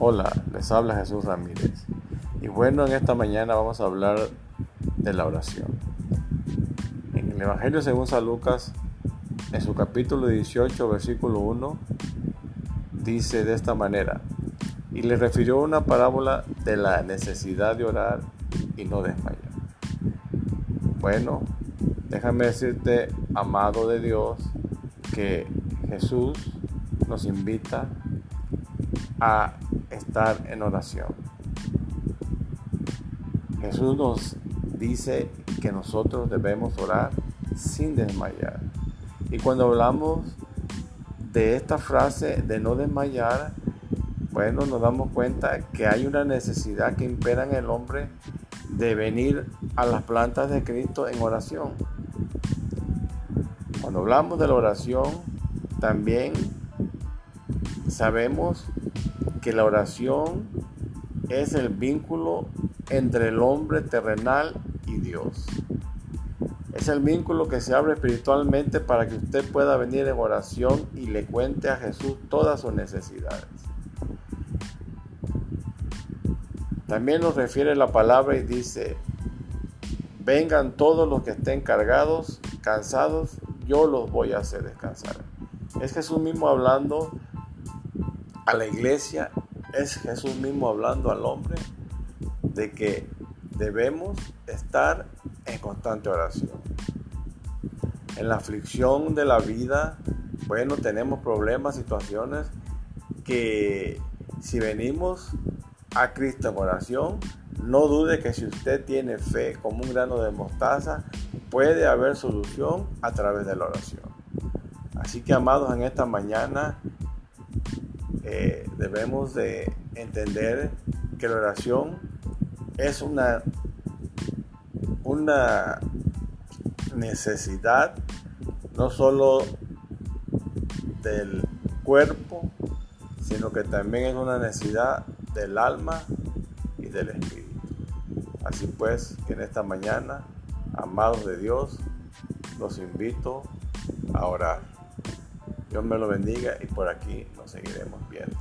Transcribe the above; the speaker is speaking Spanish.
Hola, les habla Jesús Ramírez. Y bueno, en esta mañana vamos a hablar de la oración. En el Evangelio según San Lucas, en su capítulo 18, versículo 1, dice de esta manera, y le refirió una parábola de la necesidad de orar y no desmayar. Bueno, déjame decirte, amado de Dios, que Jesús nos invita a estar en oración. Jesús nos dice que nosotros debemos orar sin desmayar. Y cuando hablamos de esta frase de no desmayar, bueno, nos damos cuenta que hay una necesidad que impera en el hombre de venir a las plantas de Cristo en oración. Cuando hablamos de la oración, también sabemos que la oración es el vínculo entre el hombre terrenal y Dios. Es el vínculo que se abre espiritualmente para que usted pueda venir en oración y le cuente a Jesús todas sus necesidades. También nos refiere la palabra y dice, vengan todos los que estén cargados, cansados, yo los voy a hacer descansar. Es Jesús mismo hablando a la iglesia, es Jesús mismo hablando al hombre de que debemos estar en constante oración. En la aflicción de la vida, bueno, tenemos problemas, situaciones que si venimos a Cristo en oración, no dude que si usted tiene fe como un grano de mostaza, puede haber solución a través de la oración. Así que amados, en esta mañana eh, debemos de entender que la oración es una, una necesidad no solo del cuerpo, sino que también es una necesidad del alma y del espíritu. Así pues, que en esta mañana, amados de Dios, los invito a orar. Dios me lo bendiga y por aquí nos seguiremos viendo.